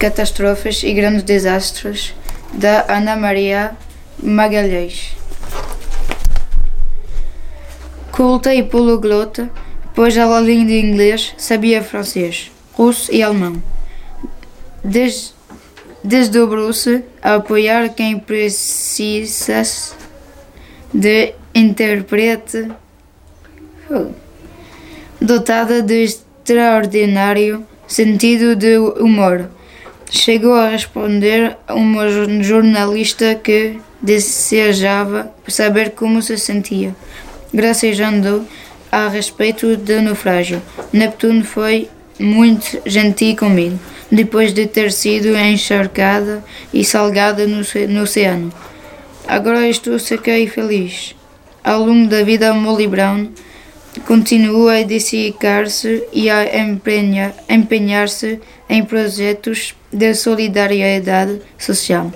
catástrofes e grandes desastres, da Ana Maria Magalhães. Culta e poliglota, pois além de inglês sabia francês, russo e alemão. Des, Desdobrou-se a apoiar quem precisasse de intérprete dotada de extraordinário sentido de humor. Chegou a responder a uma jornalista que desejava saber como se sentia, gracejando a respeito do naufrágio. Neptuno foi muito gentil comigo, depois de ter sido encharcada e salgada no, no oceano. Agora estou seca e feliz. Ao longo da vida, Molly Brown continua a dedicar-se e a empenhar-se em projetos de solidariedade social.